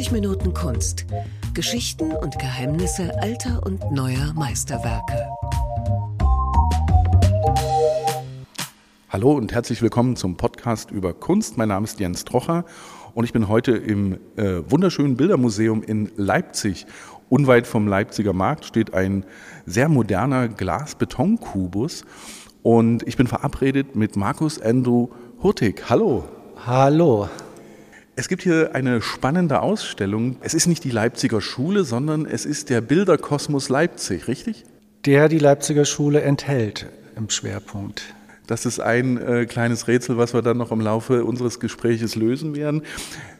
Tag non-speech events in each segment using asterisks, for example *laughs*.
90 Minuten Kunst. Geschichten und Geheimnisse alter und neuer Meisterwerke. Hallo und herzlich willkommen zum Podcast über Kunst. Mein Name ist Jens Trocher und ich bin heute im äh, wunderschönen Bildermuseum in Leipzig. Unweit vom Leipziger Markt steht ein sehr moderner Glas-Beton-Kubus und ich bin verabredet mit Markus Andrew Hurtig. Hallo. Hallo. Es gibt hier eine spannende Ausstellung. Es ist nicht die Leipziger Schule, sondern es ist der Bilderkosmos Leipzig, richtig? Der die Leipziger Schule enthält im Schwerpunkt. Das ist ein äh, kleines Rätsel, was wir dann noch im Laufe unseres Gespräches lösen werden.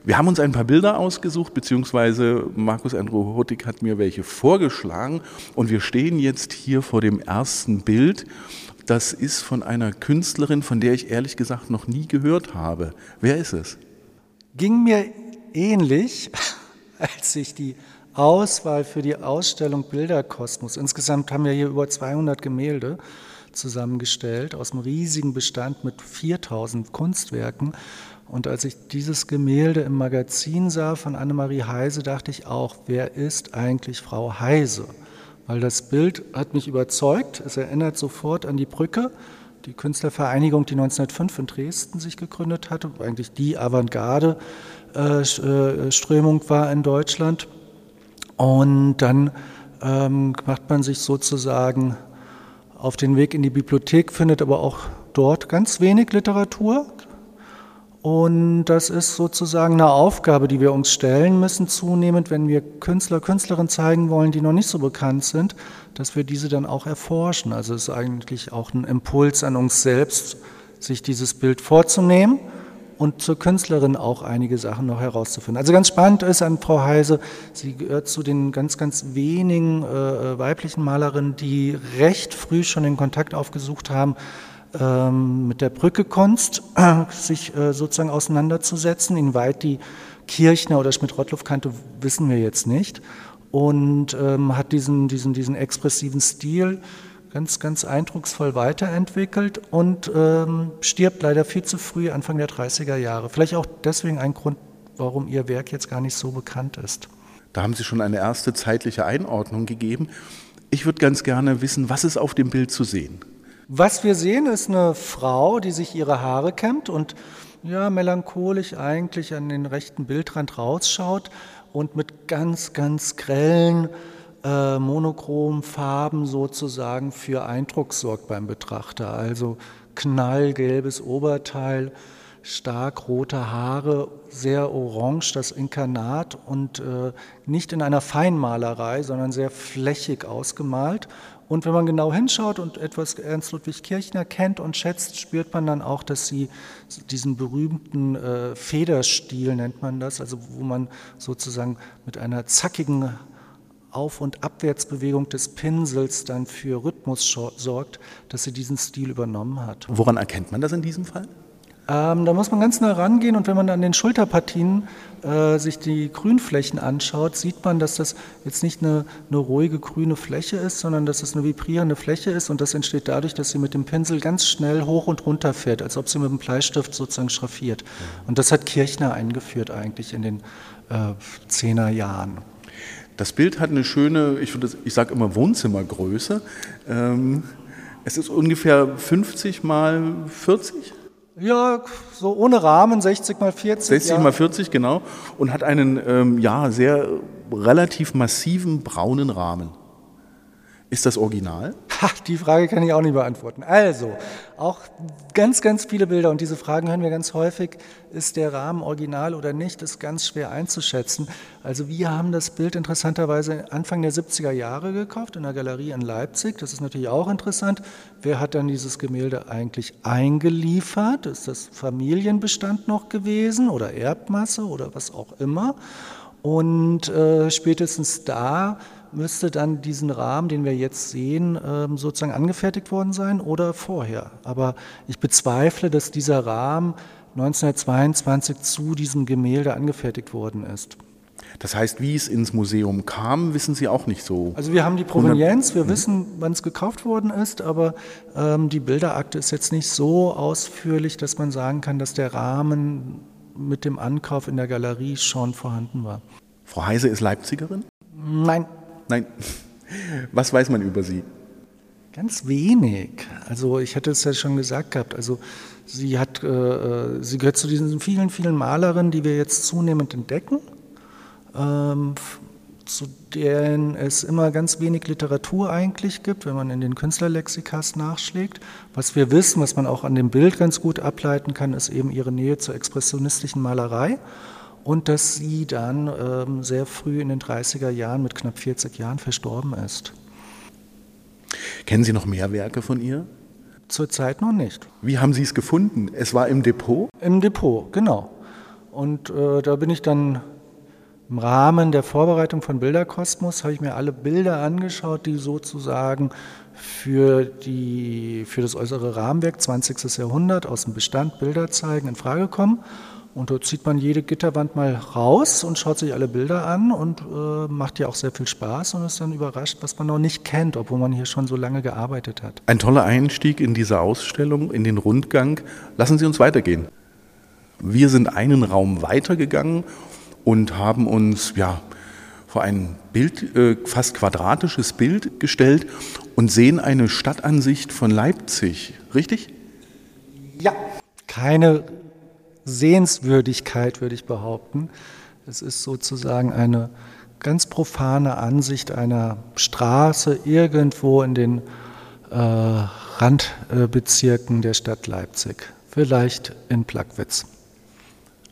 Wir haben uns ein paar Bilder ausgesucht, beziehungsweise Markus Andrew Huttig hat mir welche vorgeschlagen. Und wir stehen jetzt hier vor dem ersten Bild. Das ist von einer Künstlerin, von der ich ehrlich gesagt noch nie gehört habe. Wer ist es? Ging mir ähnlich, *laughs* als ich die Auswahl für die Ausstellung Bilderkosmos, insgesamt haben wir hier über 200 Gemälde zusammengestellt aus einem riesigen Bestand mit 4000 Kunstwerken. Und als ich dieses Gemälde im Magazin sah von Annemarie Heise, dachte ich auch, wer ist eigentlich Frau Heise? Weil das Bild hat mich überzeugt. Es erinnert sofort an die Brücke, die Künstlervereinigung, die 1905 in Dresden sich gegründet hatte, eigentlich die Avantgarde-Strömung war in Deutschland. Und dann ähm, macht man sich sozusagen auf den Weg in die Bibliothek, findet aber auch dort ganz wenig Literatur. Und das ist sozusagen eine Aufgabe, die wir uns stellen müssen, zunehmend, wenn wir Künstler, Künstlerinnen zeigen wollen, die noch nicht so bekannt sind, dass wir diese dann auch erforschen. Also es ist eigentlich auch ein Impuls an uns selbst, sich dieses Bild vorzunehmen und zur Künstlerin auch einige Sachen noch herauszufinden. Also ganz spannend ist an Frau Heise, sie gehört zu den ganz, ganz wenigen äh, weiblichen Malerinnen, die recht früh schon den Kontakt aufgesucht haben, ähm, mit der Brückekunst *clears throat* sich äh, sozusagen auseinanderzusetzen. Inwieweit die Kirchner oder Schmidt-Rottluff kannte, wissen wir jetzt nicht. Und ähm, hat diesen, diesen, diesen expressiven Stil ganz, ganz eindrucksvoll weiterentwickelt und ähm, stirbt leider viel zu früh, Anfang der 30er Jahre. Vielleicht auch deswegen ein Grund, warum ihr Werk jetzt gar nicht so bekannt ist. Da haben Sie schon eine erste zeitliche Einordnung gegeben. Ich würde ganz gerne wissen, was ist auf dem Bild zu sehen? Was wir sehen, ist eine Frau, die sich ihre Haare kämmt und ja, melancholisch eigentlich an den rechten Bildrand rausschaut und mit ganz, ganz grellen, äh, monochromen Farben sozusagen für Eindruck sorgt beim Betrachter. Also knallgelbes Oberteil, stark rote Haare, sehr orange das Inkarnat und äh, nicht in einer Feinmalerei, sondern sehr flächig ausgemalt und wenn man genau hinschaut und etwas Ernst Ludwig Kirchner kennt und schätzt, spürt man dann auch, dass sie diesen berühmten äh, Federstil nennt man das, also wo man sozusagen mit einer zackigen Auf- und Abwärtsbewegung des Pinsels dann für Rhythmus sorgt, dass sie diesen Stil übernommen hat. Woran erkennt man das in diesem Fall? Ähm, da muss man ganz nah rangehen und wenn man an den Schulterpartien äh, sich die Grünflächen anschaut, sieht man, dass das jetzt nicht eine, eine, ruhige grüne Fläche ist, sondern dass es eine vibrierende Fläche ist und das entsteht dadurch, dass sie mit dem Pinsel ganz schnell hoch und runter fährt, als ob sie mit dem Bleistift sozusagen schraffiert. Und das hat Kirchner eingeführt eigentlich in den äh, Zehner Jahren. Das Bild hat eine schöne, ich, ich sage immer Wohnzimmergröße. Ähm, es ist ungefähr 50 mal 40. Ja, so ohne Rahmen, 60 mal 40. 60 ja. mal 40, genau. Und hat einen ähm, ja, sehr relativ massiven braunen Rahmen. Ist das Original? Ha, die Frage kann ich auch nicht beantworten. Also, auch ganz, ganz viele Bilder und diese Fragen hören wir ganz häufig. Ist der Rahmen original oder nicht? Ist ganz schwer einzuschätzen. Also, wir haben das Bild interessanterweise Anfang der 70er Jahre gekauft in der Galerie in Leipzig. Das ist natürlich auch interessant. Wer hat dann dieses Gemälde eigentlich eingeliefert? Ist das Familienbestand noch gewesen oder Erbmasse oder was auch immer? Und äh, spätestens da müsste dann diesen Rahmen, den wir jetzt sehen, ähm, sozusagen angefertigt worden sein oder vorher. Aber ich bezweifle, dass dieser Rahmen 1922 zu diesem Gemälde angefertigt worden ist. Das heißt, wie es ins Museum kam, wissen Sie auch nicht so. Also wir haben die Provenienz, wir mhm. wissen, wann es gekauft worden ist, aber ähm, die Bilderakte ist jetzt nicht so ausführlich, dass man sagen kann, dass der Rahmen mit dem Ankauf in der Galerie schon vorhanden war. Frau Heise ist Leipzigerin? Nein. Nein. Was weiß man über sie? Ganz wenig. Also ich hatte es ja schon gesagt gehabt. Also sie hat, äh, sie gehört zu diesen vielen, vielen Malerinnen, die wir jetzt zunehmend entdecken, ähm, zu denen es immer ganz wenig Literatur eigentlich gibt, wenn man in den Künstlerlexikas nachschlägt. Was wir wissen, was man auch an dem Bild ganz gut ableiten kann, ist eben ihre Nähe zur expressionistischen Malerei und dass sie dann ähm, sehr früh in den 30er Jahren mit knapp 40 Jahren verstorben ist. Kennen Sie noch mehr Werke von ihr? Zurzeit noch nicht. Wie haben Sie es gefunden? Es war im Depot? Im Depot, genau. Und äh, da bin ich dann im Rahmen der Vorbereitung von Bilderkosmos, habe ich mir alle Bilder angeschaut, die sozusagen für, die, für das äußere Rahmenwerk 20. Jahrhundert aus dem Bestand Bilder zeigen in Frage kommen und dort zieht man jede Gitterwand mal raus und schaut sich alle Bilder an und äh, macht ja auch sehr viel Spaß und ist dann überrascht, was man noch nicht kennt, obwohl man hier schon so lange gearbeitet hat. Ein toller Einstieg in diese Ausstellung, in den Rundgang. Lassen Sie uns weitergehen. Wir sind einen Raum weitergegangen und haben uns ja, vor ein Bild, äh, fast quadratisches Bild gestellt und sehen eine Stadtansicht von Leipzig. Richtig? Ja, keine Sehenswürdigkeit, würde ich behaupten. Es ist sozusagen eine ganz profane Ansicht einer Straße irgendwo in den äh, Randbezirken der Stadt Leipzig, vielleicht in Plagwitz.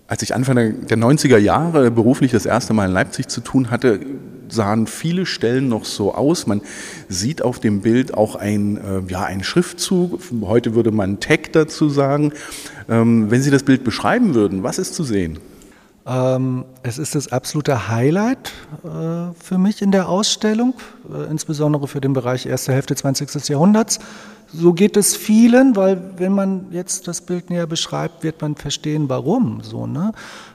Als ich Anfang der 90er Jahre beruflich das erste Mal in Leipzig zu tun hatte, sahen viele Stellen noch so aus. Man sieht auf dem Bild auch ein, äh, ja, einen Schriftzug. Heute würde man Tag dazu sagen. Ähm, wenn Sie das Bild beschreiben würden, was ist zu sehen? Ähm, es ist das absolute Highlight äh, für mich in der Ausstellung, äh, insbesondere für den Bereich erste Hälfte 20. Jahrhunderts. So geht es vielen, weil wenn man jetzt das Bild näher beschreibt, wird man verstehen, warum. So, ne?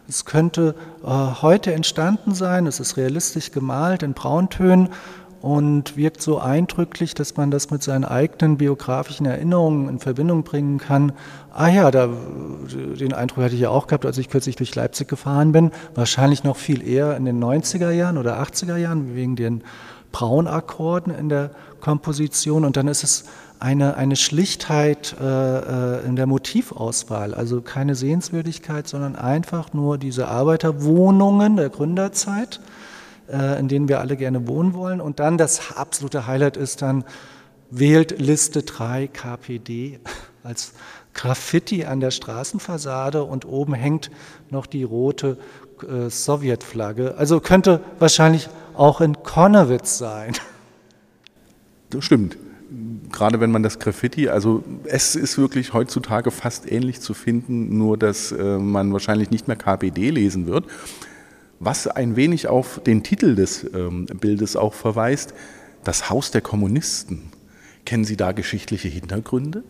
Es könnte äh, heute entstanden sein, es ist realistisch gemalt in Brauntönen und wirkt so eindrücklich, dass man das mit seinen eigenen biografischen Erinnerungen in Verbindung bringen kann. Ah ja, da, den Eindruck hatte ich ja auch gehabt, als ich kürzlich durch Leipzig gefahren bin. Wahrscheinlich noch viel eher in den 90er Jahren oder 80er Jahren wegen den Braunakkorden in der Komposition. Und dann ist es eine, eine Schlichtheit äh, äh, in der Motivauswahl, also keine Sehenswürdigkeit, sondern einfach nur diese Arbeiterwohnungen der Gründerzeit, in denen wir alle gerne wohnen wollen. Und dann das absolute Highlight ist dann, wählt Liste 3 KPD *laughs* als Graffiti an der Straßenfassade und oben hängt noch die rote äh, Sowjetflagge. Also könnte wahrscheinlich auch in Konnewitz sein. *laughs* Das stimmt gerade wenn man das Graffiti, also es ist wirklich heutzutage fast ähnlich zu finden, nur dass äh, man wahrscheinlich nicht mehr KPD lesen wird. Was ein wenig auf den Titel des ähm, Bildes auch verweist, das Haus der Kommunisten. Kennen Sie da geschichtliche Hintergründe?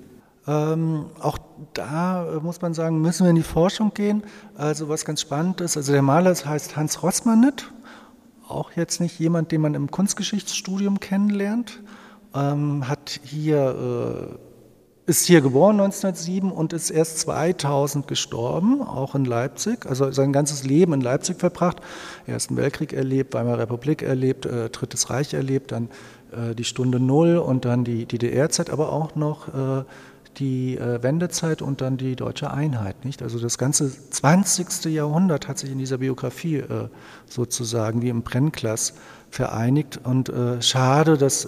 Ähm, auch da äh, muss man sagen, müssen wir in die Forschung gehen. Also was ganz spannend ist, also der Maler heißt Hans Rossmannet, auch jetzt nicht jemand, den man im Kunstgeschichtsstudium kennenlernt, ähm, hat hier, äh, ist hier geboren 1907 und ist erst 2000 gestorben, auch in Leipzig, also sein ganzes Leben in Leipzig verbracht, Ersten Weltkrieg erlebt, Weimarer Republik erlebt, äh, Drittes Reich erlebt, dann äh, die Stunde Null und dann die DDR-Zeit, aber auch noch äh, die äh, Wendezeit und dann die deutsche Einheit. Nicht? Also das ganze 20. Jahrhundert hat sich in dieser Biografie äh, sozusagen wie im Brennglas vereinigt. Und äh, schade, dass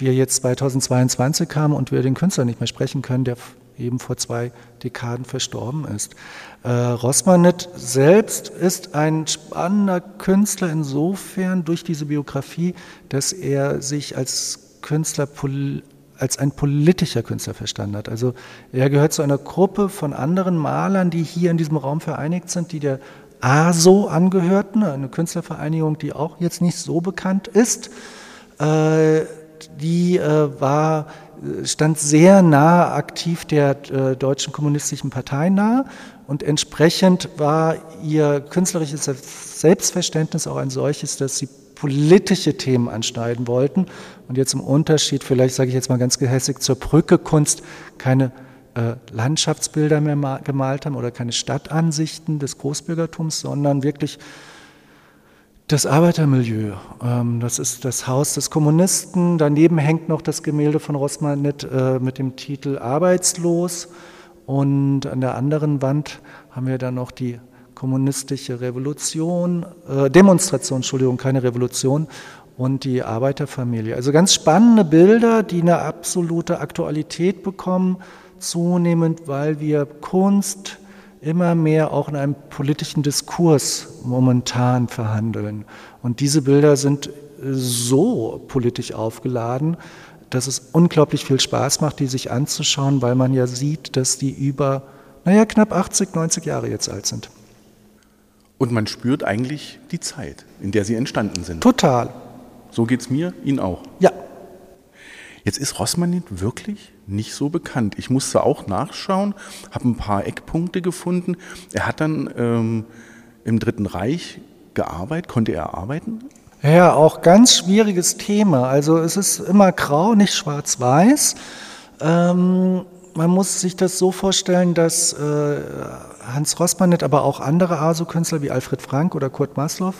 wir jetzt 2022 haben und wir den Künstler nicht mehr sprechen können, der eben vor zwei Dekaden verstorben ist. Äh, Rossmannet selbst ist ein spannender Künstler insofern durch diese Biografie, dass er sich als Künstler als ein politischer Künstler verstanden hat. Also er gehört zu einer Gruppe von anderen Malern, die hier in diesem Raum vereinigt sind, die der ASO angehörten, eine Künstlervereinigung, die auch jetzt nicht so bekannt ist. Äh, die äh, war, stand sehr nah aktiv der äh, Deutschen Kommunistischen Partei nahe und entsprechend war ihr künstlerisches Selbstverständnis auch ein solches, dass sie politische Themen anschneiden wollten und jetzt im Unterschied, vielleicht sage ich jetzt mal ganz gehässig, zur Brückekunst keine äh, Landschaftsbilder mehr gemalt haben oder keine Stadtansichten des Großbürgertums, sondern wirklich Das Arbeitermilieu, ähm, das ist das Haus des Kommunisten. Daneben hängt noch das Gemälde von Rosmanet äh, mit dem Titel Arbeitslos. Und an der anderen Wand haben wir dann noch die kommunistische Revolution, äh, Demonstration, Entschuldigung, keine Revolution und die Arbeiterfamilie. Also ganz spannende Bilder, die eine absolute Aktualität bekommen, zunehmend, weil wir Kunst immer mehr auch in einem politischen Diskurs momentan verhandeln. Und diese Bilder sind so politisch aufgeladen, dass es unglaublich viel Spaß macht, die sich anzuschauen, weil man ja sieht, dass die über, naja, knapp 80, 90 Jahre jetzt alt sind. Und man spürt eigentlich die Zeit, in der sie entstanden sind. Total. So geht es mir, Ihnen auch. Ja. Jetzt ist Rossmann wirklich nicht so bekannt. Ich musste auch nachschauen, habe ein paar Eckpunkte gefunden. Er hat dann ähm, im Dritten Reich gearbeitet. Konnte er arbeiten? Ja, auch ganz schwieriges Thema. Also es ist immer grau, nicht schwarz-weiß. Ähm, man muss sich das so vorstellen, dass äh, Hans Rossmannet, aber auch andere ASO-Künstler wie Alfred Frank oder Kurt Maslow,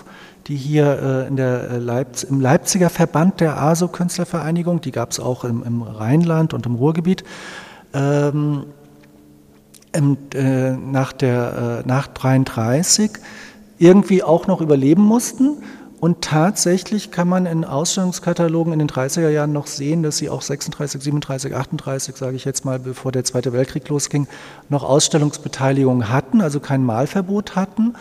die hier äh, in der äh, Leipz im Leipziger Verband der ASO-Künstlervereinigung, die gab es auch im, im, Rheinland und im Ruhrgebiet, ähm, im, äh, nach, der, äh, nach 33 irgendwie auch noch überleben mussten und tatsächlich kann man in Ausstellungskatalogen in den 30er Jahren noch sehen, dass sie auch 36, 37, 38, sage ich jetzt mal, bevor der Zweite Weltkrieg losging, noch Ausstellungsbeteiligung hatten, also kein Malverbot hatten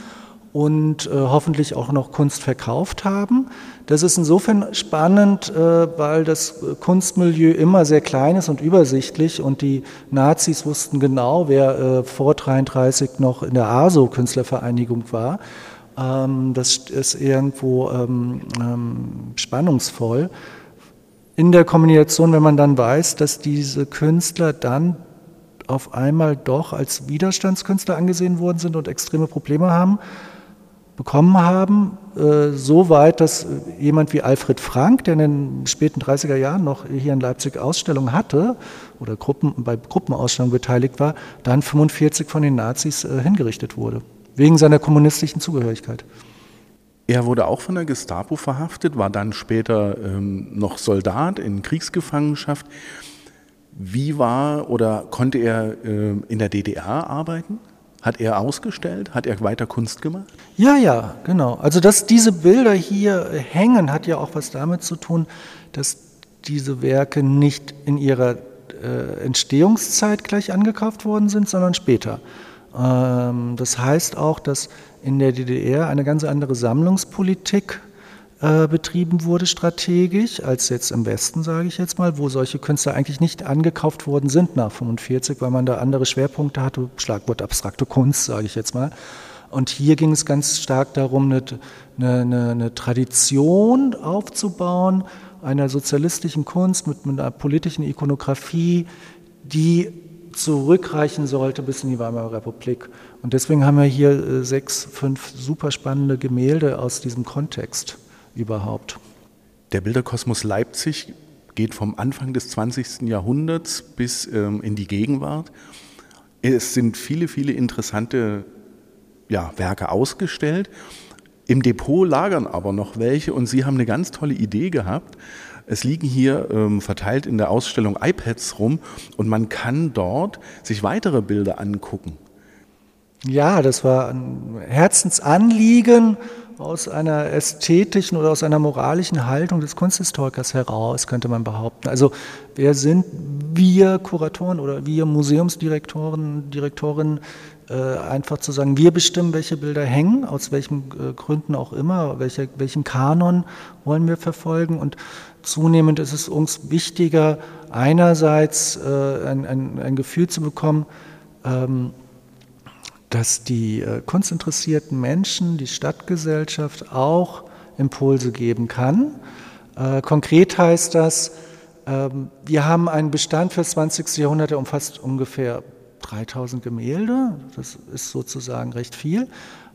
und äh, hoffentlich auch noch Kunst verkauft haben. Das ist insofern spannend, äh, weil das Kunstmilieu immer sehr klein ist und übersichtlich und die Nazis wussten genau, wer äh, vor 33 noch in der ASO-Künstlervereinigung war. Ähm, das ist irgendwo ähm, ähm, spannungsvoll. In der Kommunikation, wenn man dann weiß, dass diese Künstler dann auf einmal doch als Widerstandskünstler angesehen worden sind und extreme Probleme haben, bekommen haben, äh, so weit, dass jemand wie Alfred Frank, der in den späten 30er Jahren noch hier in Leipzig Ausstellungen hatte oder Gruppen, bei Gruppenausstellungen beteiligt war, dann 45 von den Nazis äh, hingerichtet wurde wegen seiner kommunistischen Zugehörigkeit. Er wurde auch von der Gestapo verhaftet, war dann später ähm, noch Soldat in Kriegsgefangenschaft. Wie war oder konnte er äh, in der DDR arbeiten? Hat er ausgestellt? Hat er weiter Kunst gemacht? Ja, ja, genau. Also, dass diese Bilder hier hängen, hat ja auch was damit zu tun, dass diese Werke nicht in ihrer äh, Entstehungszeit gleich angekauft worden sind, sondern später. Ähm, das heißt auch, dass in der DDR eine ganz andere Sammlungspolitik äh, betrieben wurde strategisch als jetzt im Westen, sage ich jetzt mal, wo solche Künstler eigentlich nicht angekauft worden sind nach 45, weil man da andere Schwerpunkte hatte, Schlagwort abstrakte Kunst, sage ich jetzt mal. Und hier ging es ganz stark darum, eine, eine, eine Tradition aufzubauen, einer sozialistischen Kunst mit, mit einer politischen Ikonografie, die zurückreichen sollte bis in die Weimarer Republik. Und deswegen haben wir hier äh, sechs, fünf super spannende Gemälde aus diesem Kontext überhaupt. Der Bilderkosmos Leipzig geht vom Anfang des 20. Jahrhunderts bis ähm, in die Gegenwart. Es sind viele, viele interessante ja, Werke ausgestellt. Im Depot lagern aber noch welche und Sie haben eine ganz tolle Idee gehabt. Es liegen hier ähm, verteilt in der Ausstellung iPads rum und man kann dort sich weitere Bilder angucken. Ja, das war ein Herzensanliegen aus einer ästhetischen oder aus einer moralischen Haltung des Kunsthistorikers heraus, könnte man behaupten. Also wer sind wir Kuratoren oder wir Museumsdirektoren, Direktorinnen, äh, einfach zu sagen, wir bestimmen, welche Bilder hängen, aus welchen äh, Gründen auch immer, welche, welchen Kanon wollen wir verfolgen und Zunehmend ist es uns wichtiger, einerseits äh, ein, ein, ein, Gefühl zu bekommen, ähm, dass die äh, kunstinteressierten Menschen, die Stadtgesellschaft auch Impulse geben kann. Äh, konkret heißt das, ähm, wir haben einen Bestand für das 20. Jahrhundert, der umfasst ungefähr 3000 Gemälde. Das ist sozusagen recht viel.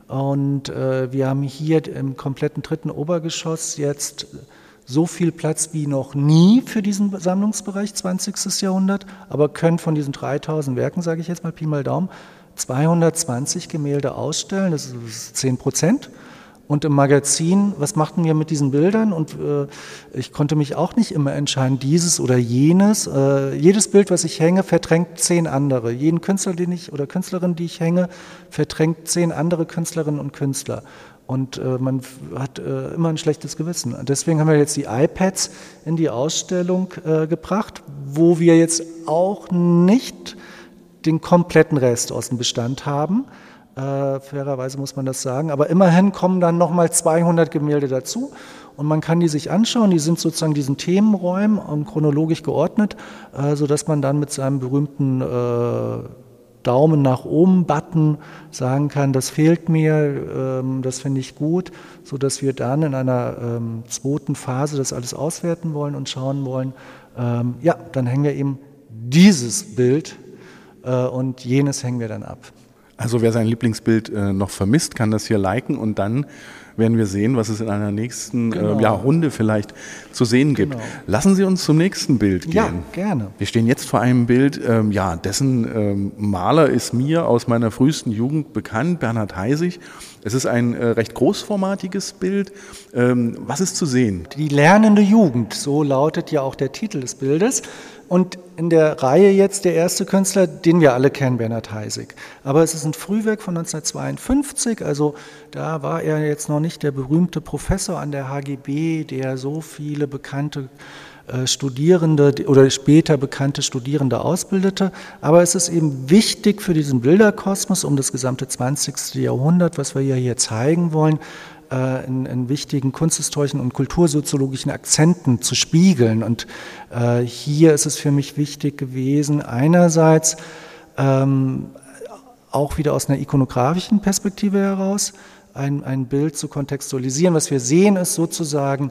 Und wir haben hier im kompletten dritten Obergeschoss jetzt so viel Platz wie noch nie für diesen Sammlungsbereich 20. Jahrhundert, aber können von diesen 3000 Werken, sage ich jetzt mal Pi mal Daumen, 220 Gemälde ausstellen, das ist 10 Prozent. Und im Magazin, was machten wir mit diesen Bildern? Und äh, ich konnte mich auch nicht immer entscheiden, dieses oder jenes. Äh, jedes Bild, was ich hänge, verdrängt zehn andere. Jeden Künstler, den ich oder Künstlerin, die ich hänge, verdrängt zehn andere Künstlerinnen und Künstler. Und äh, man hat äh, immer ein schlechtes Gewissen. Deswegen haben wir jetzt die iPads in die Ausstellung äh, gebracht, wo wir jetzt auch nicht den kompletten Rest aus dem Bestand haben. Äh, fairerweise muss man das sagen. Aber immerhin kommen dann nochmal 200 Gemälde dazu und man kann die sich anschauen. Die sind sozusagen diesen Themenräumen chronologisch geordnet, äh, sodass man dann mit seinem berühmten äh, Daumen nach oben Button sagen kann, das fehlt mir, ähm, das finde ich gut, sodass wir dann in einer ähm, zweiten Phase das alles auswerten wollen und schauen wollen, ähm, ja, dann hängen wir eben dieses Bild äh, und jenes hängen wir dann ab. Also wer sein Lieblingsbild äh, noch vermisst, kann das hier liken und dann werden wir sehen, was es in einer nächsten äh, genau. äh, ja, Runde vielleicht zu sehen gibt. Genau. Lassen Sie uns zum nächsten Bild gehen. Ja, gerne. Wir stehen jetzt vor einem Bild, ähm, ja, dessen ähm, Maler ist mir aus meiner frühesten Jugend bekannt, Bernhard Heisig. Es ist ein äh, recht großformatiges Bild. Ähm, was ist zu sehen? Die lernende Jugend, so lautet ja auch der Titel des Bildes. Und in der Reihe jetzt der erste Künstler, den wir alle kennen, Bernhard Heisig. Aber es ist ein Frühwerk von 1952, also da war er jetzt noch nicht der berühmte Professor an der HGB, der so viele bekannte äh, Studierende oder später bekannte Studierende ausbildete. Aber es ist eben wichtig für diesen Bilderkosmos um das gesamte 20. Jahrhundert, was wir hier zeigen wollen, in, in, wichtigen kunsthistorischen und kultursoziologischen Akzenten zu spiegeln. Und äh, hier ist es für mich wichtig gewesen, einerseits ähm, auch wieder aus einer ikonografischen Perspektive heraus ein, ein Bild zu kontextualisieren. Was wir sehen, ist sozusagen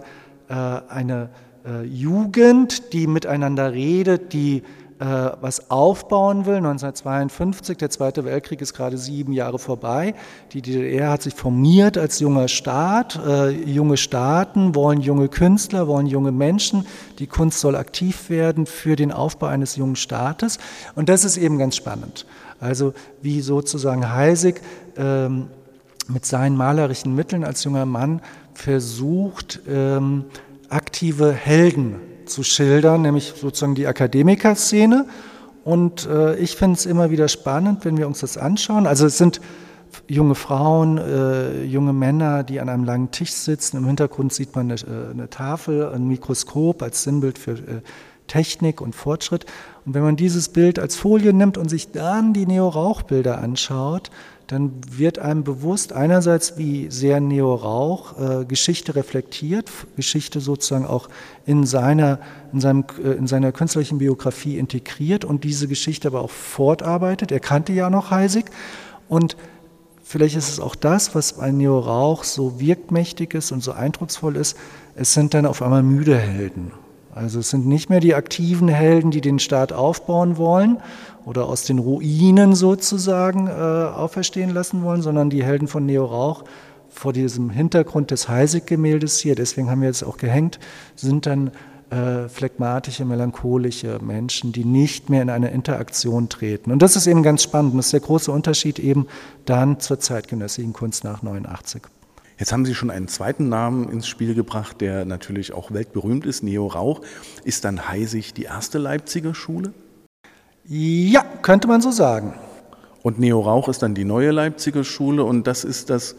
äh, eine äh, Jugend, die miteinander redet, die äh, was aufbauen will. 1952, der Zweite Weltkrieg ist gerade sieben Jahre vorbei. Die DDR hat sich formiert als junger Staat. Äh, junge Staaten wollen junge Künstler, wollen junge Menschen. Die Kunst soll aktiv werden für den Aufbau eines jungen Staates. Und das ist eben ganz spannend. Also wie sozusagen Heisig ähm, mit seinen malerischen Mitteln als junger Mann versucht, ähm, aktive Helden zu schildern, nämlich sozusagen die Akademikerszene. Und äh, ich finde es immer wieder spannend, wenn wir uns das anschauen. Also es sind junge Frauen, äh, junge Männer, die an einem langen Tisch sitzen. Im Hintergrund sieht man eine, äh, eine Tafel, ein Mikroskop als Sinnbild für äh, Technik und Fortschritt. Und wenn man dieses Bild als Folie nimmt und sich dann die Neo-Rauch-Bilder anschaut, dann wird einem bewusst einerseits, wie sehr Neo Rauch äh, Geschichte reflektiert, Geschichte sozusagen auch in seiner, in, seinem, äh, in seiner künstlerischen Biografie integriert und diese Geschichte aber auch fortarbeitet. Er kannte ja noch Heisig und vielleicht ist es auch das, was bei Neo Rauch so wirkmächtig ist und so eindrucksvoll ist, es sind dann auf einmal müde Helden. Also es sind nicht mehr die aktiven Helden, die den Staat aufbauen wollen oder aus den Ruinen sozusagen äh, auferstehen lassen wollen, sondern die Helden von Neo Rauch vor diesem Hintergrund des Heisig-Gemäldes hier, deswegen haben wir jetzt auch gehängt, sind dann äh, phlegmatische, melancholische Menschen, die nicht mehr in eine Interaktion treten. Und das ist eben ganz spannend. Das ist der große Unterschied eben dann zur zeitgenössischen Kunst nach 89. Jetzt haben Sie schon einen zweiten Namen ins Spiel gebracht, der natürlich auch weltberühmt ist, Neo Rauch. Ist dann Heisig die erste Leipziger Schule? Ja, könnte man so sagen. Und Neo Rauch ist dann die neue Leipziger Schule und das ist das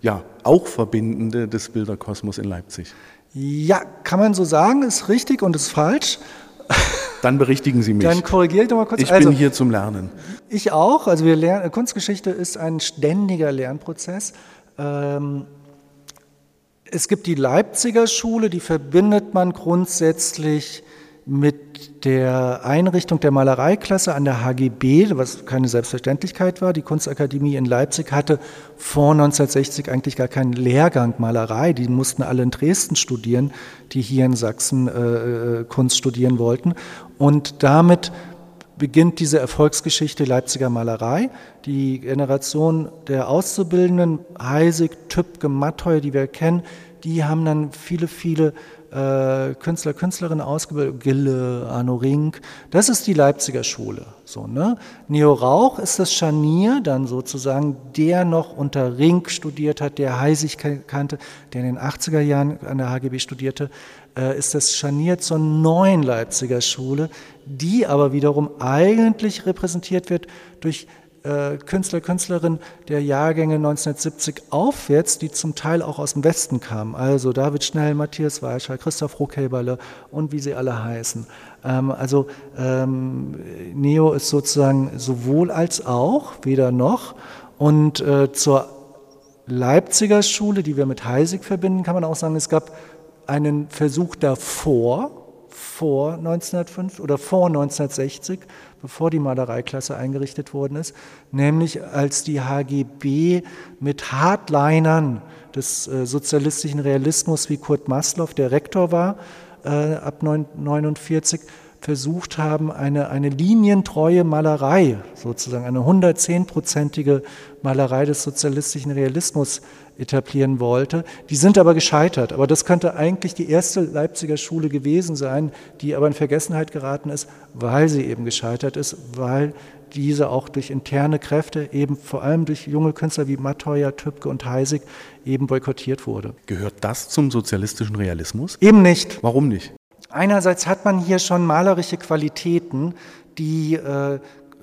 ja auch Verbindende des Bilderkosmos in Leipzig. Ja, kann man so sagen, ist richtig und ist falsch. Dann berichtigen Sie *laughs* mich. Dann korrigiere ich doch mal kurz. Ich also, bin hier zum Lernen. Ich auch. Also wir lernen, Kunstgeschichte ist ein ständiger Lernprozess. Ähm, es gibt die Leipziger Schule, die verbindet man grundsätzlich mit der Einrichtung der Malereiklasse an der HGB, was keine Selbstverständlichkeit war. Die Kunstakademie in Leipzig hatte vor 1960 eigentlich gar keinen Lehrgang Malerei. Die mussten alle in Dresden studieren, die hier in Sachsen äh, äh Kunst studieren wollten. Und damit beginnt diese Erfolgsgeschichte Leipziger Malerei. Die Generation der Auszubildenden, Heisig, Tübke, Matteuer, die wir kennen, die haben dann viele, viele äh, Künstler, Künstlerinnen ausgebildet, Gille, Arno Rink. Das ist die Leipziger Schule. So, ne? Neo Rauch ist das Scharnier, dann sozusagen, der noch unter Rink studiert hat, der Heisig kannte, der in den 80er Jahren an der HGB studierte, äh, ist das Scharnier zur neuen Leipziger Schule, die aber wiederum eigentlich repräsentiert wird durch äh, Künstler, Künstlerinnen der Jahrgänge 1970 aufwärts, die zum Teil auch aus dem Westen kamen. Also David Schnell, Matthias Weischer, Christoph Ruckheberle und wie sie alle heißen. Ähm, also ähm, Neo ist sozusagen sowohl als auch, weder noch. Und äh, zur Leipziger Schule, die wir mit Heisig verbinden, kann man auch sagen, es gab einen Versuch davor, vor 1905 oder vor 1960, bevor die Malereiklasse eingerichtet worden ist, nämlich als die HGB mit Hardlinern des äh, sozialistischen Realismus wie Kurt Maslow, der Rektor war, äh, ab 1949, versucht haben, eine, eine linientreue Malerei, sozusagen eine 110-prozentige Malerei des sozialistischen Realismus etablieren wollte. Die sind aber gescheitert. Aber das könnte eigentlich die erste Leipziger Schule gewesen sein, die aber in Vergessenheit geraten ist, weil sie eben gescheitert ist, weil diese auch durch interne Kräfte, eben vor allem durch junge Künstler wie Matteuer, Tübke und Heisig, eben boykottiert wurde. Gehört das zum sozialistischen Realismus? Eben nicht. Warum nicht? Einerseits hat man hier schon malerische Qualitäten, die äh,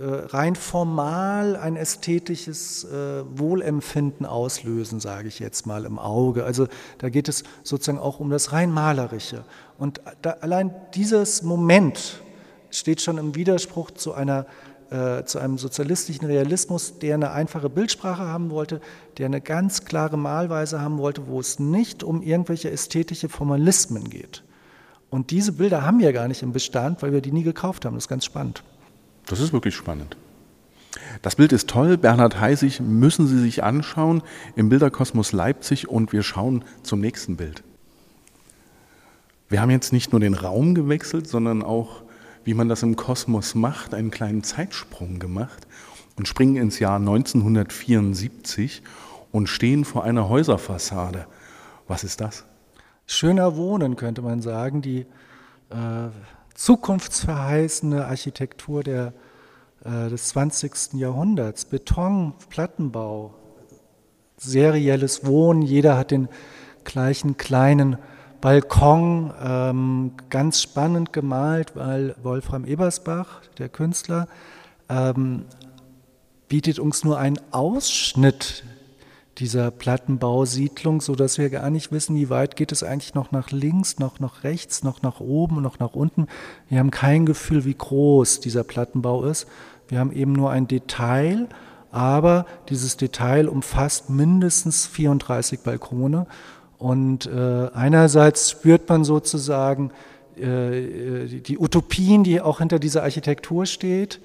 rein formal ein ästhetisches äh, Wohlempfinden auslösen, sage ich jetzt mal im Auge. Also da geht es sozusagen auch um das rein malerische. Und da, allein dieses Moment steht schon im Widerspruch zu einer äh, zu einem sozialistischen Realismus, der eine einfache Bildsprache haben wollte, der eine ganz klare Malweise haben wollte, wo es nicht um irgendwelche ästhetische Formalismen geht. Und diese Bilder haben wir gar nicht im Bestand, weil wir die nie gekauft haben. Das ist ganz spannend. Das ist wirklich spannend. Das Bild ist toll. Bernhard Heisig müssen Sie sich anschauen im Bilderkosmos Leipzig und wir schauen zum nächsten Bild. Wir haben jetzt nicht nur den Raum gewechselt, sondern auch, wie man das im Kosmos macht, einen kleinen Zeitsprung gemacht und springen ins Jahr 1974 und stehen vor einer Häuserfassade. Was ist das? schöner Wohnen, könnte man sagen, die äh, zukunftsverheißende Architektur der, äh, des 20. Jahrhunderts, Beton, Plattenbau, serielles Wohnen, jeder hat den gleichen kleinen Balkon, ähm, ganz spannend gemalt, weil Wolfram Ebersbach, der Künstler, ähm, bietet uns nur einen Ausschnitt dieser Plattenbausiedlung, so dass wir gar nicht wissen, wie weit geht es eigentlich noch nach links, noch nach rechts, noch nach oben, noch nach unten. Wir haben kein Gefühl, wie groß dieser Plattenbau ist. Wir haben eben nur ein Detail, aber dieses Detail umfasst mindestens 34 Balkone. Und äh, einerseits spürt man sozusagen äh, die Utopien, die auch hinter dieser Architektur steht.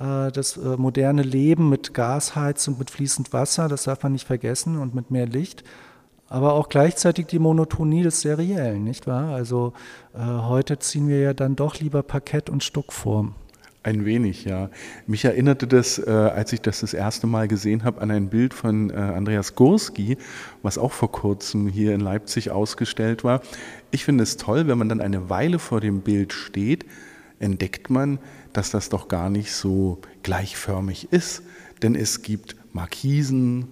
Äh, das äh, moderne Leben mit Gasheizung, mit fließend Wasser, das darf man nicht vergessen und mit mehr Licht. Aber auch gleichzeitig die Monotonie des Seriellen, nicht wahr? Also äh, heute ziehen wir ja dann doch lieber Parkett und Stuck vor. Ein wenig, ja. Mich erinnerte das, äh, als ich das das erste Mal gesehen habe, an ein Bild von äh, Andreas Gurski, was auch vor kurzem hier in Leipzig ausgestellt war. Ich finde es toll, wenn man dann eine Weile vor dem Bild steht, entdeckt man, dass das doch gar nicht so gleichförmig ist, denn es gibt Markisen,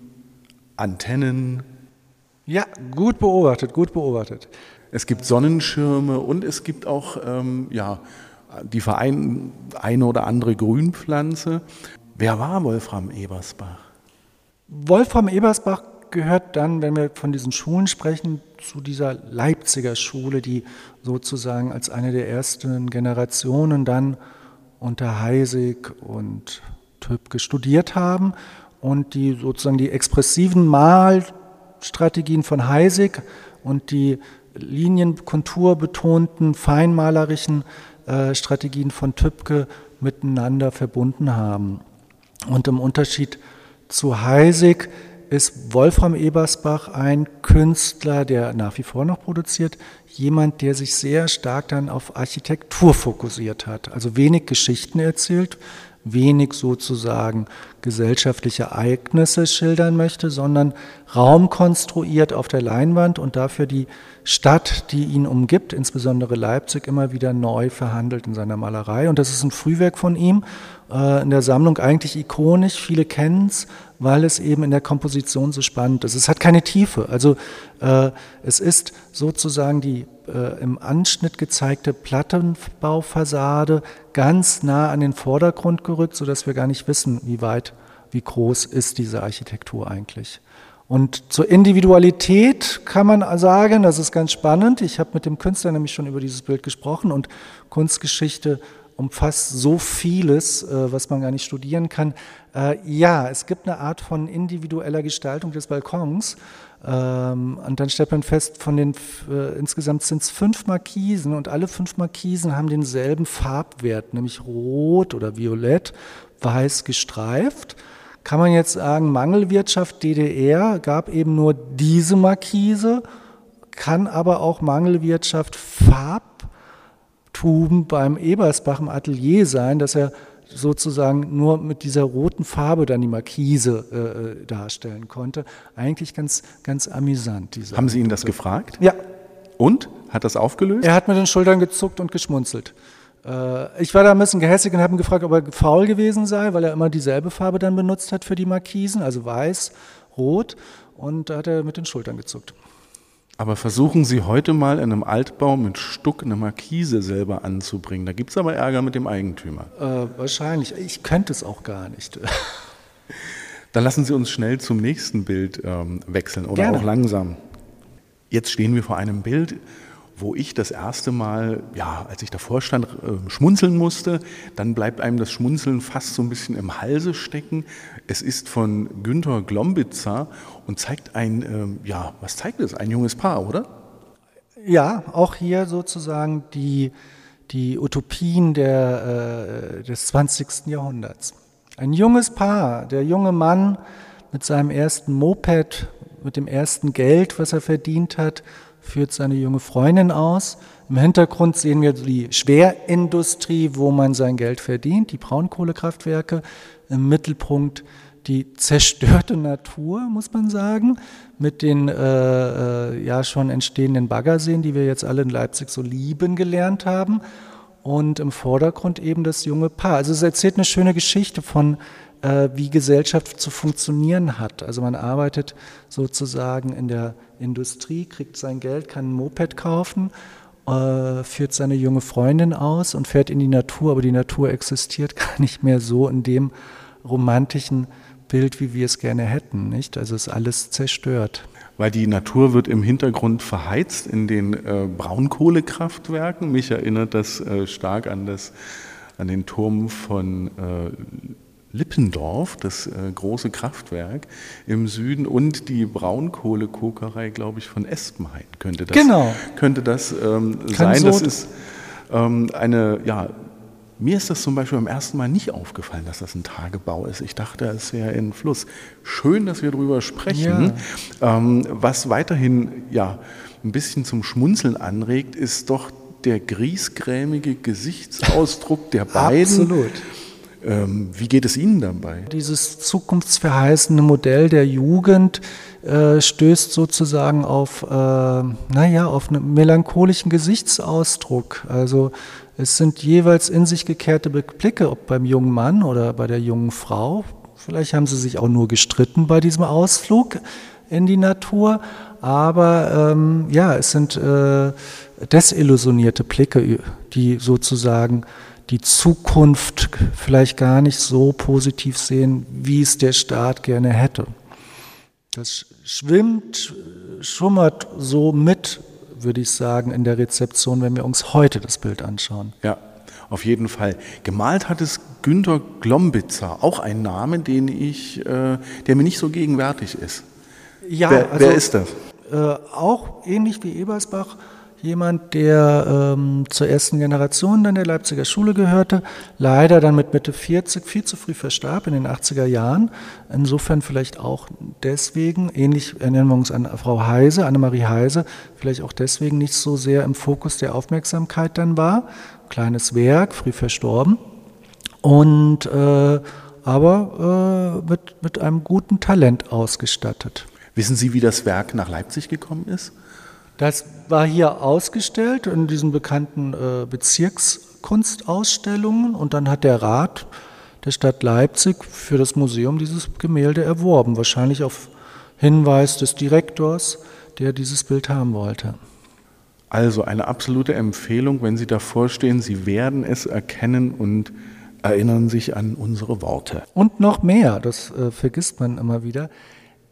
Antennen. Ja, gut beobachtet, gut beobachtet. Es gibt Sonnenschirme und es gibt auch ähm, ja, die Verein, eine oder andere Grünpflanze. Wer war Wolfram Ebersbach? Wolfram Ebersbach gehört dann, wenn wir von diesen Schulen sprechen, zu dieser Leipziger Schule, die sozusagen als eine der ersten Generationen dann unter Heisig und Töpke studiert haben und die sozusagen die expressiven Malstrategien von Heisig und die linienkonturbetonten, feinmalerischen äh, Strategien von Tübke miteinander verbunden haben. Und im Unterschied zu Heisig ist Wolfram Ebersbach ein Künstler, der nach wie vor noch produziert, jemand, der sich sehr stark dann auf Architektur fokussiert hat. Also wenig Geschichten erzählt, wenig sozusagen gesellschaftliche Ereignisse schildern möchte, sondern Raum konstruiert auf der Leinwand und dafür die Stadt, die ihn umgibt, insbesondere Leipzig, immer wieder neu verhandelt in seiner Malerei. Und das ist ein Frühwerk von ihm, äh, in der Sammlung eigentlich ikonisch. Viele kennen es, weil es eben in der Komposition so spannend ist. Es hat keine Tiefe. Also äh, es ist sozusagen die äh, im Anschnitt gezeigte Plattenbaufassade ganz nah an den Vordergrund gerückt, sodass wir gar nicht wissen, wie weit, wie groß ist diese Architektur eigentlich. Und zur Individualität kann man sagen, das ist ganz spannend. Ich habe mit dem Künstler nämlich schon über dieses Bild gesprochen und Kunstgeschichte umfasst so vieles, äh, was man gar nicht studieren kann. Äh, ja, es gibt eine Art von individueller Gestaltung des Balkons. Ähm, und dann stellt man fest, von den äh, insgesamt sind es fünf Markisen und alle fünf Markisen haben denselben Farbwert, nämlich rot oder violett, weiß gestreift. Kann man jetzt sagen, Mangelwirtschaft DDR gab eben nur diese Markise, kann aber auch Mangelwirtschaft Farbtum beim Ebersbach im Atelier sein, dass er sozusagen nur mit dieser roten Farbe dann die Markise äh, äh darstellen konnte. Eigentlich ganz, ganz amüsant. Haben Sie ihn das gefragt? Ja. Und? Hat das aufgelöst? Er hat mit den Schultern gezuckt und geschmunzelt. Äh, ich war da ein bisschen gehässig und habe ihn gefragt, ob er faul gewesen sei, weil er immer dieselbe Farbe dann benutzt hat für die Markisen, also weiß, rot. Und da hat er mit den Schultern gezuckt. Aber versuchen Sie heute mal in einem Altbau mit Stuck eine Markise selber anzubringen. Da gibt es aber Ärger mit dem Eigentümer. Äh, wahrscheinlich. Ich könnte es auch gar nicht. *laughs* Dann lassen Sie uns schnell zum nächsten Bild ähm, wechseln oder Gerne. auch langsam. Jetzt stehen wir vor einem Bild, wo ich das erste Mal, ja, als ich davor stand, äh, schmunzeln musste. Dann bleibt einem das Schmunzeln fast so ein bisschen im Halse stecken. Es ist von Günter Glombitzer und zeigt ein, äh, ja, was zeigt es? Ein junges Paar, oder? Ja, auch hier sozusagen die, die Utopien der, äh, des 20. Jahrhunderts. Ein junges Paar, der junge Mann mit seinem ersten Moped, mit dem ersten Geld, was er verdient hat, führt seine junge Freundin aus. Im Hintergrund sehen wir die Schwerindustrie, wo man sein Geld verdient, die Braunkohlekraftwerke. Im Mittelpunkt die zerstörte Natur, muss man sagen, mit den äh, äh, ja schon entstehenden Baggerseen, die wir jetzt alle in Leipzig so lieben gelernt haben. Und im Vordergrund eben das junge Paar. Also es erzählt eine schöne Geschichte von äh, wie Gesellschaft zu funktionieren hat. Also man arbeitet sozusagen in der Industrie, kriegt sein Geld, kann ein Moped kaufen, äh, führt seine junge Freundin aus und fährt in die Natur, aber die Natur existiert *laughs* gar nicht mehr so in dem romantischen Bild, wie wir es gerne hätten. Nicht? Also ist alles zerstört. Weil die Natur wird im Hintergrund verheizt in den äh, Braunkohlekraftwerken. Mich erinnert das äh, stark an, das, an den Turm von äh, Lippendorf, das äh, große Kraftwerk im Süden und die Braunkohlekokerei, glaube ich, von Espenhain könnte das, genau. könnte das ähm, sein. So das ist ähm, eine, ja, mir ist das zum Beispiel beim ersten Mal nicht aufgefallen, dass das ein Tagebau ist. Ich dachte, es wäre ein Fluss. Schön, dass wir darüber sprechen. Ja. Ähm, was weiterhin ja, ein bisschen zum Schmunzeln anregt, ist doch der griesgrämige Gesichtsausdruck der beiden. Absolut. Ähm, wie geht es Ihnen dabei? Dieses zukunftsverheißende Modell der Jugend äh, stößt sozusagen auf, äh, naja, auf einen melancholischen Gesichtsausdruck. Also es sind jeweils in sich gekehrte Blicke, ob beim jungen Mann oder bei der jungen Frau. Vielleicht haben sie sich auch nur gestritten bei diesem Ausflug in die Natur. Aber ähm, ja, es sind äh, desillusionierte Blicke, die sozusagen die Zukunft vielleicht gar nicht so positiv sehen, wie es der Staat gerne hätte. Das schwimmt, schummert so mit, würde ich sagen, in der Rezeption, wenn wir uns heute das Bild anschauen. Ja, auf jeden Fall. Gemalt hat es Günter Glombitzer, auch ein Name, den ich, äh, der mir nicht so gegenwärtig ist. Ja, wer, also, wer ist das? Äh, auch ähnlich wie Ebersbach jemand, der ähm, zur ersten Generation dann der Leipziger Schule gehörte, leider dann mit Mitte 40 viel zu früh verstarb in den 80er Jahren. Insofern vielleicht auch deswegen, ähnlich erinnern wir uns an Frau Heise, Annemarie Heise, vielleicht auch deswegen nicht so sehr im Fokus der Aufmerksamkeit dann war. Kleines Werk, früh verstorben. Und äh, aber äh, mit, mit einem guten Talent ausgestattet. Wissen Sie, wie das Werk nach Leipzig gekommen ist? Das war hier ausgestellt in diesen bekannten äh, Bezirkskunstausstellungen und dann hat der Rat der Stadt Leipzig für das Museum dieses Gemälde erworben, wahrscheinlich auf Hinweis des Direktors, der dieses Bild haben wollte. Also eine absolute Empfehlung, wenn Sie davor stehen, Sie werden es erkennen und erinnern sich an unsere Worte. Und noch mehr, das äh, vergisst man immer wieder.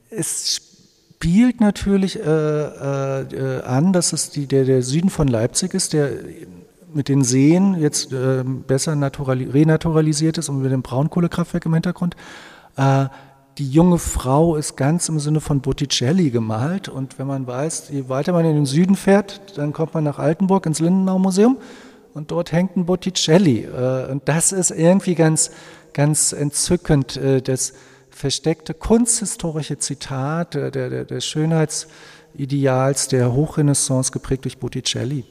Es spielt natürlich äh, äh, an, dass es die, der, der Süden von Leipzig ist, der mit den Seen jetzt äh, besser renaturalisiert ist und mit dem Braunkohlekraftwerk im Hintergrund. Äh, die junge Frau ist ganz im Sinne von Botticelli gemalt. Und wenn man weiß, je weiter man in den Süden fährt, dann kommt man nach Altenburg ins Lindenau-Museum und dort hängt ein Botticelli. Äh, und das ist irgendwie ganz, ganz entzückend, äh, das versteckte kunsthistorische Zitat der, der, der Schönheitsideals der Hochrenaissance geprägt durch Botticelli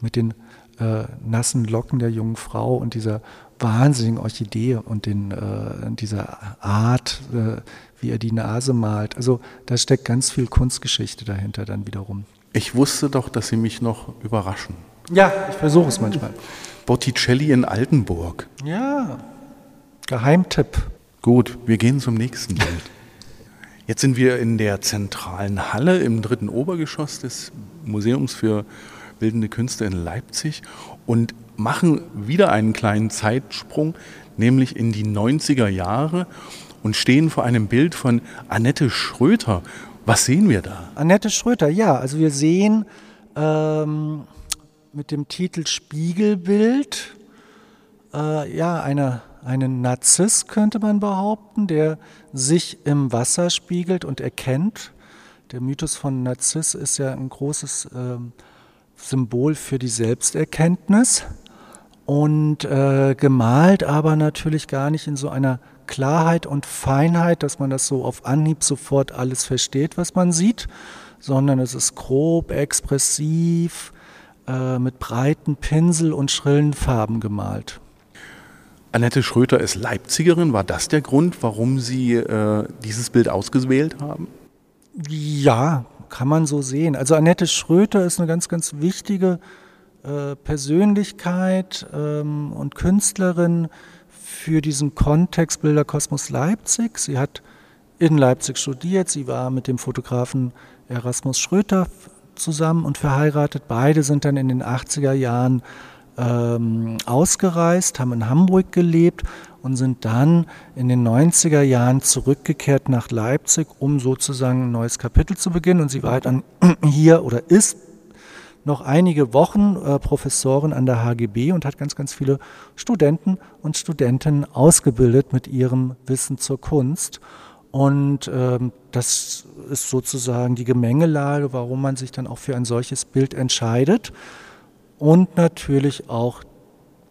mit den äh, nassen Locken der jungen Frau und dieser wahnsinnigen Orchidee und den, äh, dieser Art, äh, wie er die Nase malt. Also da steckt ganz viel Kunstgeschichte dahinter dann wiederum. Ich wusste doch, dass Sie mich noch überraschen. Ja, ich versuche es manchmal. Botticelli in Altenburg. Ja, Geheimtipp. Gut, wir gehen zum nächsten Bild. Jetzt sind wir in der zentralen Halle im dritten Obergeschoss des Museums für Bildende Künste in Leipzig und machen wieder einen kleinen Zeitsprung, nämlich in die 90er Jahre und stehen vor einem Bild von Annette Schröter. Was sehen wir da? Annette Schröter, ja, also wir sehen ähm, mit dem Titel Spiegelbild äh, ja eine, einen Narziss, könnte man behaupten, der sich im Wasser spiegelt und erkennt. Der Mythos von Narziss ist ja ein großes ähm, Symbol für die Selbsterkenntnis und äh, gemalt aber natürlich gar nicht in so einer Klarheit und Feinheit, dass man das so auf Anhieb sofort alles versteht, was man sieht, sondern es ist grob, expressiv, äh, mit breiten Pinsel und schrillen Farben gemalt. Annette Schröter ist Leipzigerin. War das der Grund, warum Sie äh, dieses Bild ausgewählt haben? Ja, kann man so sehen. Also Annette Schröter ist eine ganz, ganz wichtige äh, Persönlichkeit ähm, und Künstlerin für diesen Kontext Bilderkosmos Leipzig. Sie hat in Leipzig studiert, sie war mit dem Fotografen Erasmus Schröter zusammen und verheiratet. Beide sind dann in den 80er Jahren ähm, ausgereist, haben in Hamburg gelebt und sind dann in den 90er Jahren zurückgekehrt nach Leipzig, um sozusagen ein neues Kapitel zu beginnen. Und sie war dann *clears throat* hier oder ist noch einige Wochen äh, Professorin an der HGB und hat ganz, ganz viele Studenten und Studentinnen ausgebildet mit ihrem Wissen zur Kunst. Und ähm, das ist sozusagen die Gemengelage, warum man sich dann auch für ein solches Bild entscheidet. Und natürlich auch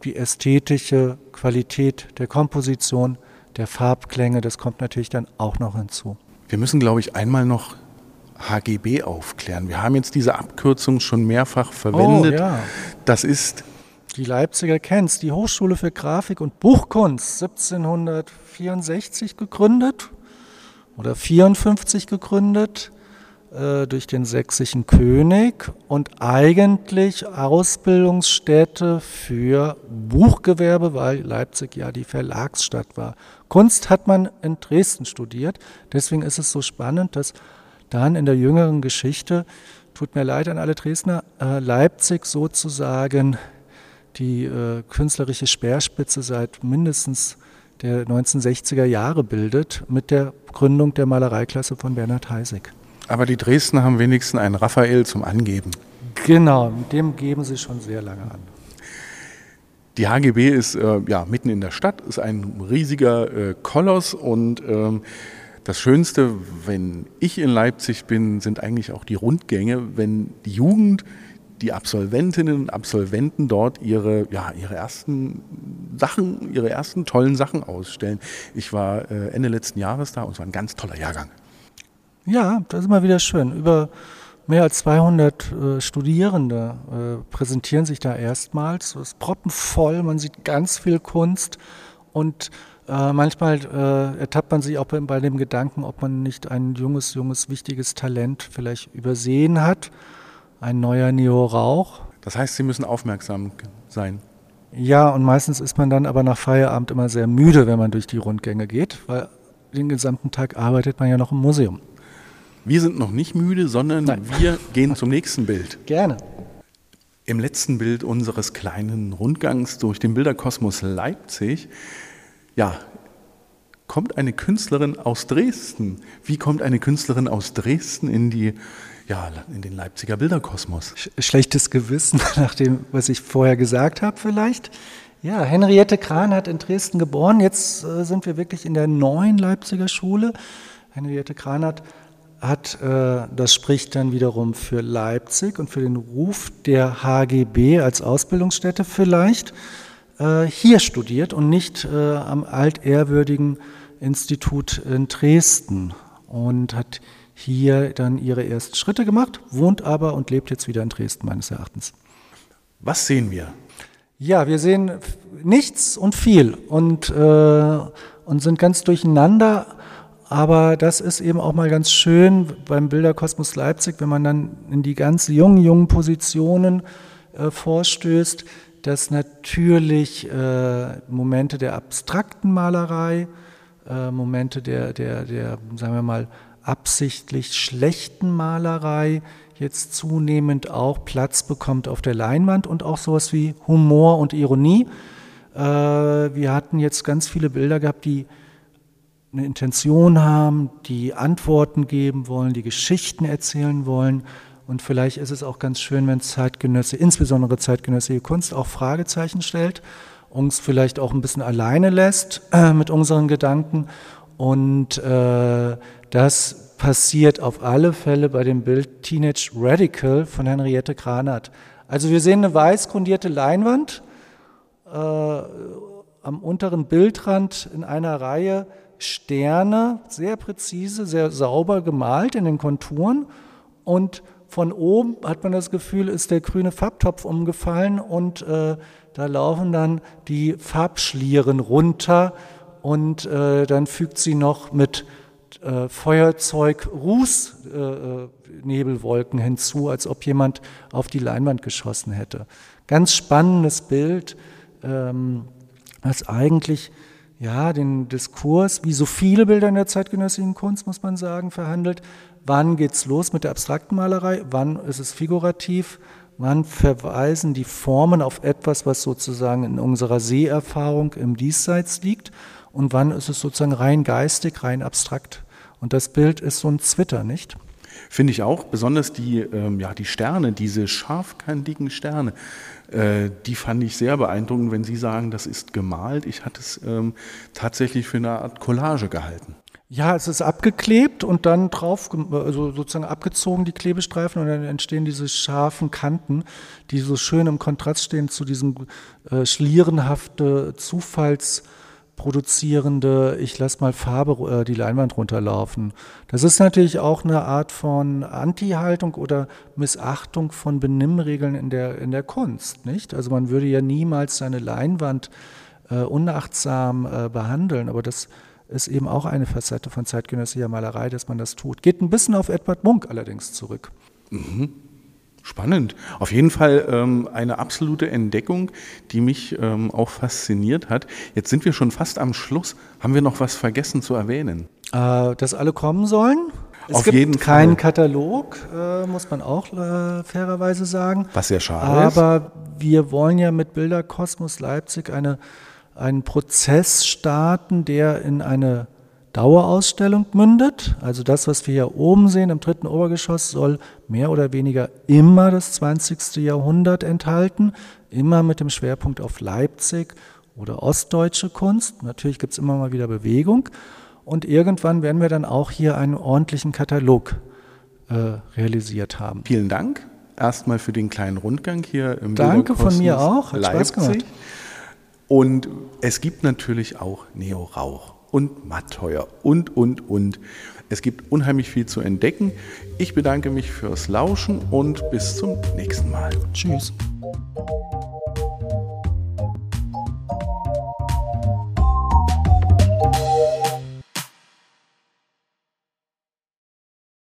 die ästhetische Qualität der Komposition, der Farbklänge, das kommt natürlich dann auch noch hinzu. Wir müssen, glaube ich, einmal noch HGB aufklären. Wir haben jetzt diese Abkürzung schon mehrfach verwendet. Oh, ja. Das ist die Leipziger kennst, die Hochschule für Grafik und Buchkunst, 1764 gegründet oder 54 gegründet. Äh, durch den sächsischen König und eigentlich Ausbildungsstätte für Buchgewerbe, weil Leipzig ja die Verlagsstadt war. Kunst hat man in Dresden studiert, deswegen ist es so spannend, dass dann in der jüngeren Geschichte, tut mir leid an alle Dresdner, äh, Leipzig sozusagen die äh, künstlerische Speerspitze seit mindestens der 1960er Jahre bildet mit der Gründung der Malereiklasse von Bernhard Heisig. Aber die Dresdner haben wenigstens einen Raphael zum Angeben. Genau, mit dem geben sie schon sehr lange an. Die HGB ist äh, ja mitten in der Stadt, ist ein riesiger äh, Koloss und ähm, das Schönste, wenn ich in Leipzig bin, sind eigentlich auch die Rundgänge, wenn die Jugend, die Absolventinnen und Absolventen dort ihre, ja, ihre ersten Sachen, ihre ersten tollen Sachen ausstellen. Ich war äh, Ende letzten Jahres da und es war ein ganz toller Jahrgang. Ja, das ist immer wieder schön. Über mehr als 200 äh, Studierende äh, präsentieren sich da erstmals. Es ist proppenvoll, man sieht ganz viel Kunst und Äh, manchmal äh, ertappt man sich auch bei, bei, dem Gedanken, ob man nicht ein junges, junges, wichtiges Talent vielleicht übersehen hat. Ein neuer Neo Rauch. Das heißt, Sie müssen aufmerksam sein. Ja, und meistens ist man dann aber nach Feierabend immer sehr müde, wenn man durch die Rundgänge geht, weil den gesamten Tag arbeitet man ja noch im Museum. Wir sind noch nicht müde, sondern Nein. wir gehen zum nächsten Bild. *laughs* Gerne. Im letzten Bild unseres kleinen Rundgangs durch den Bilderkosmos Leipzig, ja, kommt eine Künstlerin aus Dresden. Wie kommt eine Künstlerin aus Dresden in die ja, in den Leipziger Bilderkosmos. Schlechtes Gewissen *laughs* nach dem, was ich vorher gesagt habe, vielleicht. Ja, Henriette Kran hat in Dresden geboren. Jetzt äh, sind wir wirklich in der neuen Leipziger Schule. Henriette Kran hat, hat äh, das spricht dann wiederum für Leipzig und für den Ruf der HGB als Ausbildungsstätte vielleicht, äh, hier studiert und nicht äh, am altehrwürdigen Institut in Dresden und hat hier dann ihre ersten Schritte gemacht, wohnt aber und lebt jetzt wieder in Dresden meines Erachtens. Was sehen wir? Ja, wir sehen nichts und viel und, und sind ganz durcheinander. Aber das ist eben auch mal ganz schön beim Bilderkosmos Leipzig, wenn man dann in die ganz jungen, jungen Positionen äh, vorstößt, dass natürlich äh, Momente der abstrakten Malerei, äh, Momente der, der, der, sagen wir mal, absichtlich schlechten Malerei jetzt zunehmend auch Platz bekommt auf der Leinwand und auch sowas wie Humor und Ironie. Äh, wir hatten jetzt ganz viele Bilder gehabt, die eine Intention haben, die Antworten geben wollen, die Geschichten erzählen wollen. Und vielleicht ist es auch ganz schön, wenn Zeitgenösse, insbesondere zeitgenössische Kunst, auch Fragezeichen stellt, uns vielleicht auch ein bisschen alleine lässt äh, mit unseren Gedanken und äh, das passiert auf alle Fälle bei dem Bild Teenage Radical von Henriette Kranert. Also wir sehen eine weiß grundierte Leinwand, äh, am unteren Bildrand in einer Reihe Sterne, sehr präzise, sehr sauber gemalt in den Konturen und von oben hat man das Gefühl, ist der grüne Farbtopf umgefallen und äh, da laufen dann die Farbschlieren runter und äh, dann fügt sie noch mit äh, Feuerzeug Rußnebelwolken äh, hinzu, als ob jemand auf die Leinwand geschossen hätte. Ganz spannendes Bild, ähm, das eigentlich ja, den Diskurs, wie so viele Bilder in der zeitgenössischen Kunst, muss man sagen, verhandelt. Wann geht's los mit der abstrakten Malerei? Wann ist es figurativ? Wann verweisen die Formen auf etwas, was sozusagen in unserer Seherfahrung im Diesseits liegt? Und wann ist es sozusagen rein geistig, rein abstrakt? Und das Bild ist so ein Zwitter, nicht? Finde ich auch, besonders die, ähm, ja, die Sterne, diese scharfkantigen Sterne, die fand ich sehr beeindruckend, wenn Sie sagen, das ist gemalt. Ich hatte es ähm, tatsächlich für eine Art Collage gehalten. Ja, es ist abgeklebt und dann drauf, also sozusagen abgezogen, die Klebestreifen, und dann entstehen diese scharfen Kanten, die so schön im Kontrast stehen zu diesem äh, schlierenhafte Zufalls- produzierende, ich lasse mal Farbe äh, die Leinwand runterlaufen. Das ist natürlich auch eine Art von Anti-Haltung oder Missachtung von Benimmregeln in der, in der Kunst, nicht? Also man würde ja niemals seine Leinwand äh, unachtsam äh, behandeln, aber das ist eben auch eine Facette von zeitgenössischer Malerei, dass man das tut. Geht ein bisschen auf Edward Munk allerdings zurück. Mhm. Spannend. Auf jeden Fall ähm, eine absolute Entdeckung, die mich ähm, auch fasziniert hat. Jetzt sind wir schon fast am Schluss. Haben wir noch was vergessen zu erwähnen? Äh, dass alle kommen sollen. Es Auf gibt jeden keinen Fall. Katalog, äh, muss man auch äh, fairerweise sagen. Was sehr schade ist. Aber wir wollen ja mit Bilderkosmos Leipzig eine, einen Prozess starten, der in eine Dauerausstellung mündet. Also das, was wir hier oben sehen im dritten Obergeschoss, soll mehr oder weniger immer das 20. Jahrhundert enthalten, immer mit dem Schwerpunkt auf Leipzig oder ostdeutsche Kunst. Natürlich gibt es immer mal wieder Bewegung. Und irgendwann werden wir dann auch hier einen ordentlichen Katalog äh, realisiert haben. Vielen Dank erstmal für den kleinen Rundgang hier im Danke von mir auch, hat Leipzig. Spaß gemacht. Und es gibt natürlich auch Neo Rauch und Mattheuer und, und, und. Es gibt unheimlich viel zu entdecken. Ich bedanke mich fürs Lauschen und bis zum nächsten Mal. Tschüss.